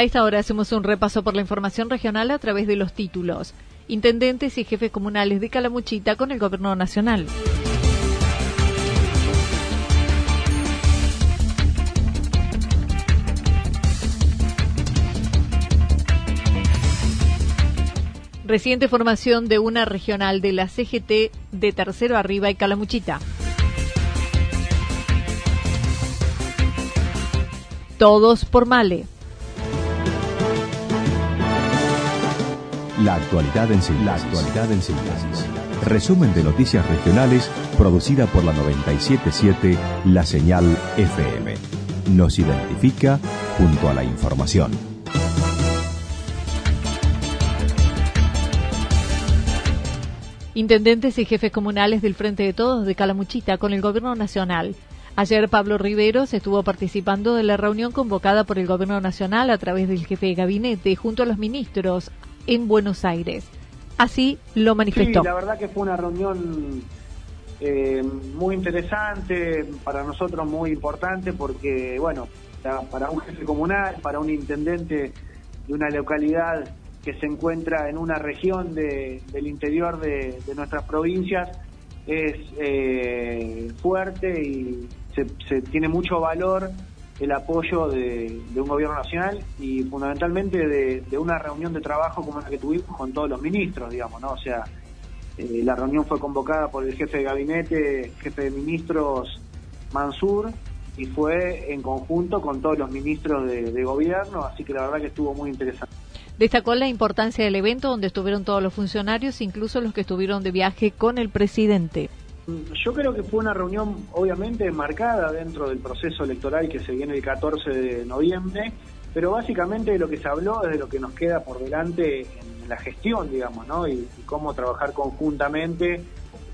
A esta hora hacemos un repaso por la información regional a través de los títulos. Intendentes y jefes comunales de Calamuchita con el Gobierno Nacional. Reciente formación de una regional de la CGT de Tercero Arriba y Calamuchita. Todos por Male. La actualidad en síntesis. Resumen de noticias regionales producida por la 977 La Señal FM. Nos identifica junto a la información. Intendentes y jefes comunales del Frente de Todos de Calamuchita con el Gobierno Nacional. Ayer Pablo Riveros estuvo participando de la reunión convocada por el Gobierno Nacional a través del jefe de gabinete junto a los ministros en Buenos Aires. Así lo manifestó. Sí, la verdad que fue una reunión eh, muy interesante, para nosotros muy importante, porque, bueno, para un jefe comunal, para un intendente de una localidad que se encuentra en una región de, del interior de, nuestras provincias, es eh, fuerte y se tiene mucho valor el apoyo de, un gobierno nacional y fundamentalmente de, una reunión de trabajo como la que tuvimos con todos los ministros, digamos, ¿no? O sea, eh, la reunión fue convocada por el jefe de gabinete, jefe de ministros Mansur, y fue en conjunto con todos los ministros de, de gobierno, así que la verdad que estuvo muy interesante. Destacó la importancia del evento donde estuvieron todos los funcionarios, incluso los que estuvieron de viaje con el presidente. Yo creo que fue una reunión obviamente marcada dentro del proceso electoral que se viene el 14 de noviembre, pero básicamente de lo que se habló es de lo que nos queda por delante en la gestión, digamos, ¿no? Y, cómo trabajar conjuntamente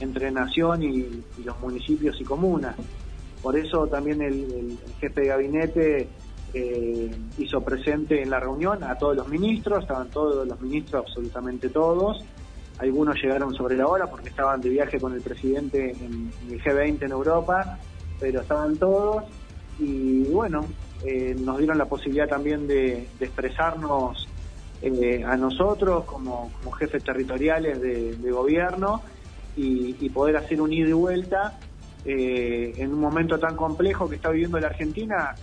entre Nación y, los municipios y comunas. Por eso también el, jefe de gabinete eh, hizo presente en la reunión a todos los ministros, estaban todos los ministros, absolutamente todos, algunos llegaron sobre la hora porque estaban de viaje con el presidente en, el G20 en Europa, pero estaban todos. Y bueno, eh, nos dieron la posibilidad también de, expresarnos eh, a nosotros como, jefes territoriales de, gobierno y, poder hacer un ida y vuelta eh, en un momento tan complejo que está viviendo la Argentina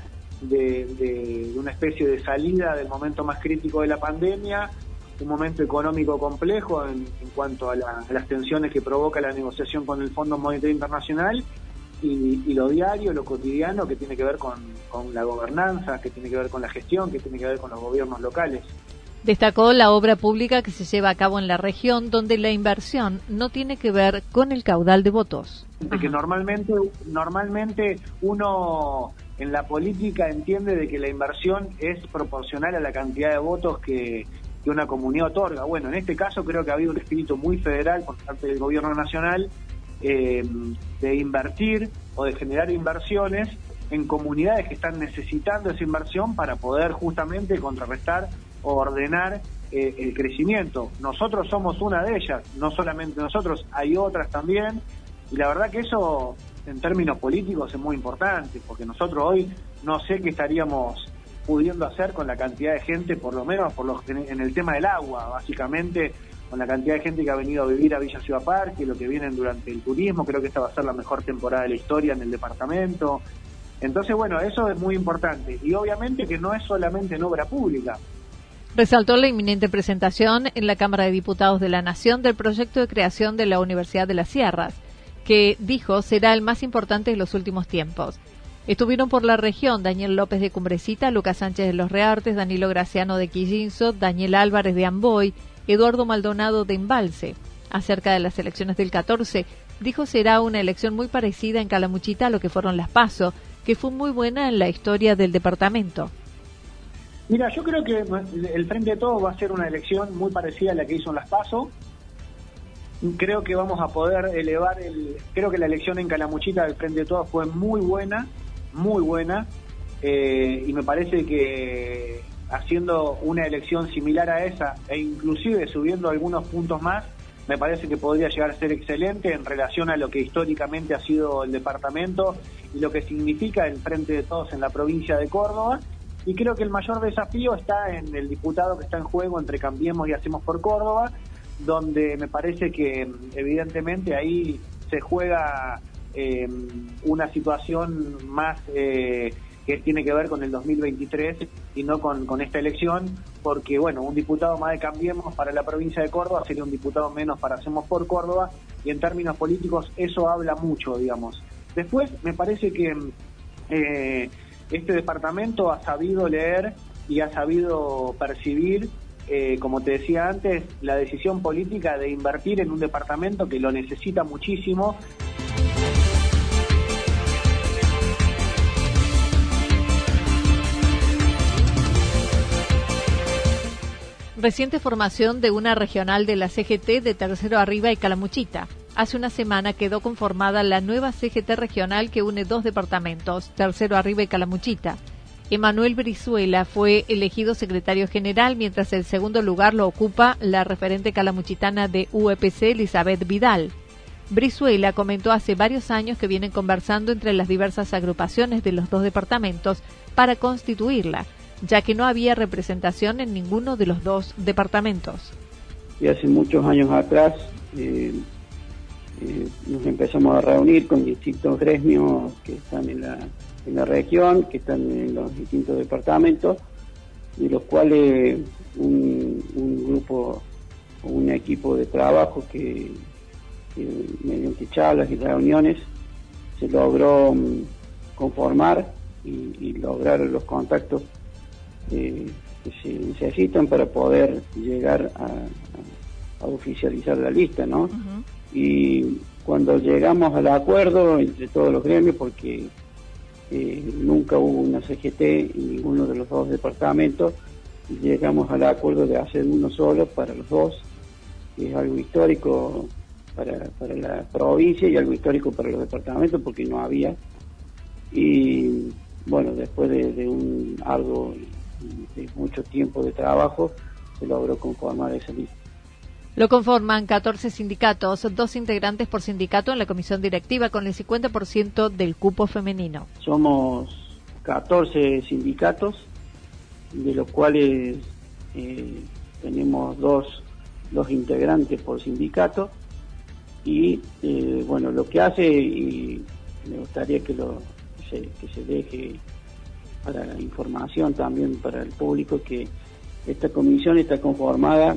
de, una especie de salida del momento más crítico de la pandemia un momento económico complejo en, cuanto a, las tensiones que provoca la negociación con el Fondo Monetario Internacional y, lo diario, lo cotidiano que tiene que ver con, la gobernanza, que tiene que ver con la gestión, que tiene que ver con los gobiernos locales. Destacó la obra pública que se lleva a cabo en la región, donde la inversión no tiene que ver con el caudal de votos. De que normalmente, normalmente uno en la política entiende de que la inversión es proporcional a la cantidad de votos que, que una comunidad otorga. Bueno, en este caso creo que ha habido un espíritu muy federal por parte del gobierno nacional eh, de invertir o de generar inversiones en comunidades que están necesitando esa inversión para poder justamente contrarrestar o ordenar eh, el crecimiento. Nosotros somos una de ellas, no solamente nosotros, hay otras también, y la verdad que eso en términos políticos es muy importante, porque nosotros hoy no sé qué estaríamos pudiendo hacer con la cantidad de gente, por lo menos por los, en el tema del agua, básicamente con la cantidad de gente que ha venido a vivir a Villa Ciudad Parque, lo que vienen durante el turismo, creo que esta va a ser la mejor temporada de la historia en el departamento. Entonces, bueno, eso es muy importante. Y obviamente que no es solamente en obra pública. Resaltó la inminente presentación en la Cámara de Diputados de la Nación del proyecto de creación de la Universidad de las Sierras, que dijo será el más importante de los últimos tiempos. Estuvieron por la región Daniel López de Cumbrecita, Lucas Sánchez de los Reartes, Danilo Graciano de Quillinzo, Daniel Álvarez de Amboy, Eduardo Maldonado de Embalse. Acerca de las elecciones del 14, dijo será una elección muy parecida en Calamuchita a lo que fueron las PASO, que fue muy buena en la historia del departamento. Mira, yo creo que el Frente de Todos va a ser una elección muy parecida a la que hizo en las PASO. Creo que vamos a poder elevar el... Creo que la elección en Calamuchita del Frente de Todos fue muy buena, muy buena, eh, y me parece que haciendo una elección similar a esa e inclusive subiendo algunos puntos más, me parece que podría llegar a ser excelente en relación a lo que históricamente ha sido el departamento y lo que significa el Frente de Todos en la provincia de Córdoba. Y creo que el mayor desafío está en el diputado que está en juego entre Cambiemos y Hacemos por Córdoba, donde me parece que evidentemente ahí se juega eh, una situación más... Eh, que tiene que ver con el 2023 y no con, esta elección, porque bueno, un diputado más de Cambiemos para la provincia de Córdoba sería un diputado menos para Hacemos por Córdoba, y en términos políticos eso habla mucho, digamos. Después, me parece que eh, este departamento ha sabido leer y ha sabido percibir, eh, como te decía antes, la decisión política de invertir en un departamento que lo necesita muchísimo. Reciente formación de una regional de la CGT de Tercero Arriba y Calamuchita. Hace una semana quedó conformada la nueva CGT regional que une dos departamentos, Tercero Arriba y Calamuchita. Emanuel Brizuela fue elegido secretario general, mientras el segundo lugar lo ocupa la referente calamuchitana de UEPC, Elizabeth Vidal. Brizuela comentó hace varios años que vienen conversando entre las diversas agrupaciones de los dos departamentos para constituirla ya que no había representación en ninguno de los dos departamentos. Y hace muchos años atrás eh, eh, nos empezamos a reunir con distintos gremios que están en la, en la región, que están en los distintos departamentos, y los cuales un, grupo o un equipo de trabajo que, mediante charlas y reuniones se logró mm, conformar y lograr los contactos que se necesitan para poder llegar a, oficializar la lista, ¿no? Y cuando llegamos al acuerdo entre todos los gremios, porque eh, nunca hubo una CGT en ninguno de los dos departamentos, llegamos al acuerdo de hacer uno solo para los dos, que es algo histórico para, para la provincia y algo histórico para los departamentos, porque no había. Y bueno, después de, de un algo de mucho tiempo de trabajo, se logró conformar esa lista. Lo conforman 14 sindicatos, dos integrantes por sindicato en la comisión directiva con el 50% del cupo femenino. Somos 14 sindicatos, de los cuales eh, tenemos dos, dos integrantes por sindicato y eh, bueno, lo que hace, y me gustaría que, lo, que se deje para la información también para el público que esta comisión está conformada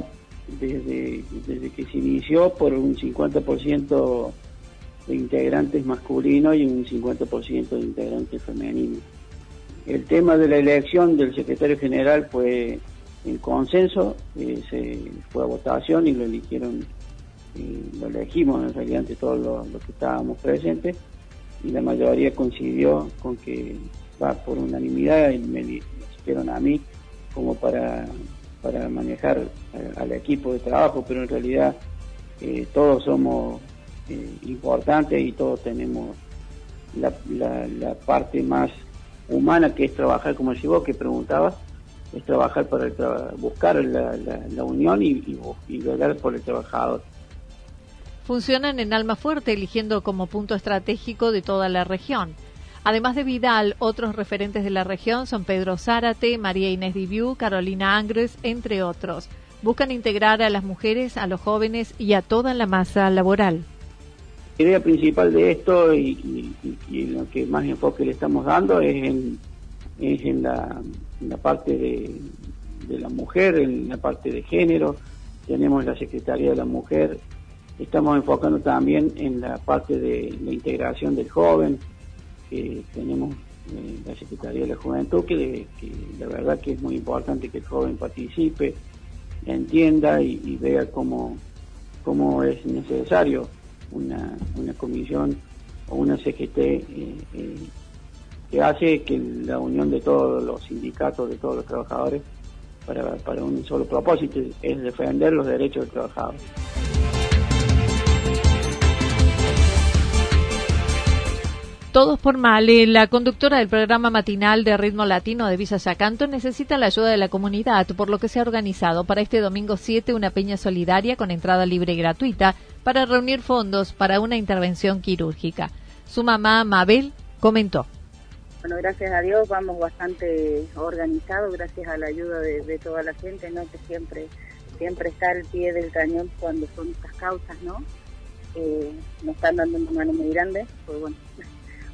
desde, desde que se inició por un 50% de integrantes masculinos y un 50% de integrantes femeninos. El tema de la elección del secretario general fue en consenso, eh, se fue a votación y lo eligieron, eh, lo elegimos en realidad todos los que estábamos presentes y la mayoría coincidió con que va por unanimidad y me dijeron a mí como para, para manejar al equipo de trabajo, pero en realidad eh, todos somos eh, importantes y todos tenemos la, la, parte más humana que es trabajar, como decís vos que preguntabas, es trabajar para buscar la, la, unión y, y, por el trabajador. Funcionan en Alma Fuerte, eligiendo como punto estratégico de toda la región Además de Vidal, otros referentes de la región son Pedro Zárate, María Inés Diviu, Carolina Angres, entre otros. Buscan integrar a las mujeres, a los jóvenes y a toda la masa laboral. La idea principal de esto y, lo que más enfoque le estamos dando es en, la, parte de la mujer, en la parte de género. Tenemos la Secretaría de la Mujer. Estamos enfocando también en la parte de la integración del joven que tenemos eh, la Secretaría de la Juventud, que, la verdad que es muy importante que el joven participe, entienda y, vea cómo, cómo es necesario una, una comisión o una CGT eh, eh, que hace que la unión de todos los sindicatos, de todos los trabajadores, para, para un solo propósito, es defender los derechos del trabajador. Todos por Male, la conductora del programa matinal de ritmo latino de Visa Sacanto necesita la ayuda de la comunidad, por lo que se ha organizado para este domingo 7 una peña solidaria con entrada libre y gratuita para reunir fondos para una intervención quirúrgica. Su mamá, Mabel, comentó. Bueno, gracias a Dios vamos bastante organizados, gracias a la ayuda de, toda la gente, ¿no? Que siempre, siempre está al pie del cañón cuando son estas causas, ¿no? Eh, nos están dando una mano muy grande, pues bueno,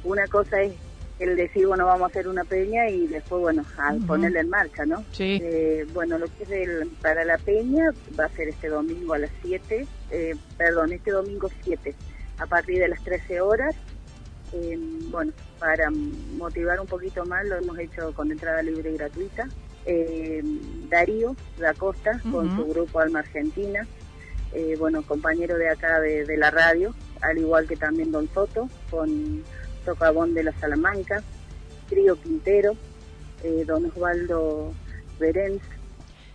una cosa es el decir, bueno, vamos a hacer una peña y después, bueno, a ponerla en marcha, ¿no? Sí. Eh, bueno, lo que es el, para la peña va a ser este domingo a las 7, eh, perdón, este domingo 7, a partir de las 13 horas. Eh, bueno, para motivar un poquito más, lo hemos hecho con entrada libre y gratuita. Darío da Costa, con su grupo Alma Argentina, bueno, compañero de acá de, de la radio, al igual que también Don Soto, con Socavón de la Salamanca, Trío Quintero, eh, Don Osvaldo Berenz.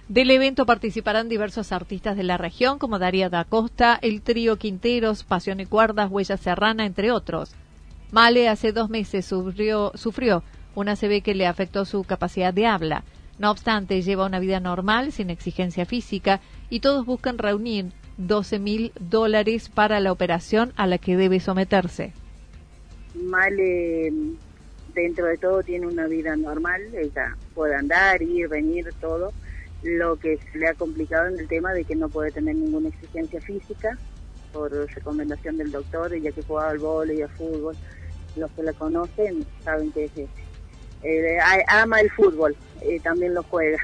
Del evento participarán diversos artistas de la región como Daría da Costa, el Trío Quinteros, Pasión y Cuerdas, Huella Serrana, entre otros. Male hace dos meses sufrió, sufrió una CB que le afectó su capacidad de habla. No obstante, lleva una vida normal, sin exigencia física, y todos buscan reunir 12 mil dólares para la operación a la que debe someterse. Male dentro de todo tiene una vida normal, ella puede andar, ir, venir, todo. Lo que se le ha complicado en el tema de que no puede tener ninguna exigencia física por recomendación del doctor, ella que juega al vóley y al fútbol. Los que la conocen saben que es eh, ama el fútbol, eh, también lo juega.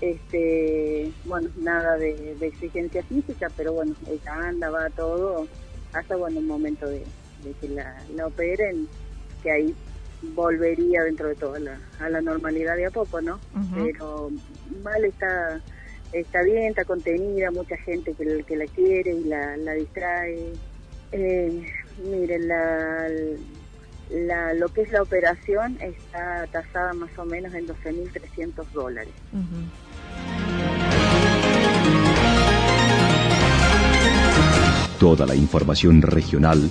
este Bueno, nada de, exigencia física, pero bueno, ella anda, va todo, hasta bueno, un momento de, de que la, la operen, que ahí volvería dentro de todo a la normalidad de a poco, ¿no? Pero mal está está bien, está contenida, mucha gente que, que la quiere y la, la distrae. Eh, miren, la, la, lo que es la operación está tasada más o menos en 12.300 dólares. Toda la información regional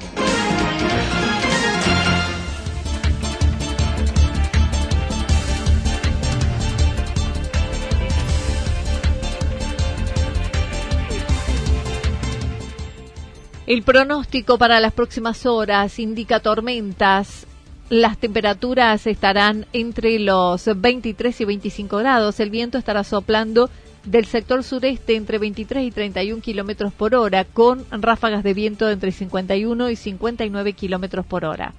El pronóstico para las próximas horas indica tormentas. Las temperaturas estarán entre los 23 y 25 grados. El viento estará soplando del sector sureste entre 23 y 31 kilómetros por hora, con ráfagas de viento entre 51 y 59 kilómetros por hora.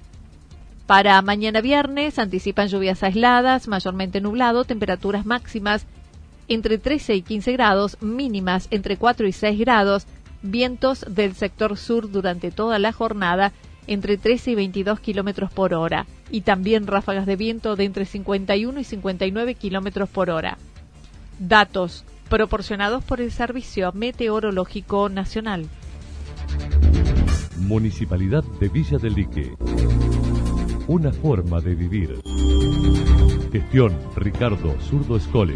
Para mañana viernes anticipan lluvias aisladas, mayormente nublado, temperaturas máximas entre 13 y 15 grados, mínimas entre 4 y 6 grados, vientos del sector sur durante toda la jornada entre 13 y 22 kilómetros por hora y también ráfagas de viento de entre 51 y 59 kilómetros por hora. Datos proporcionados por el Servicio Meteorológico Nacional. Municipalidad de Villa del Lique. Una forma de vivir. Gestión Ricardo Zurdo Escole.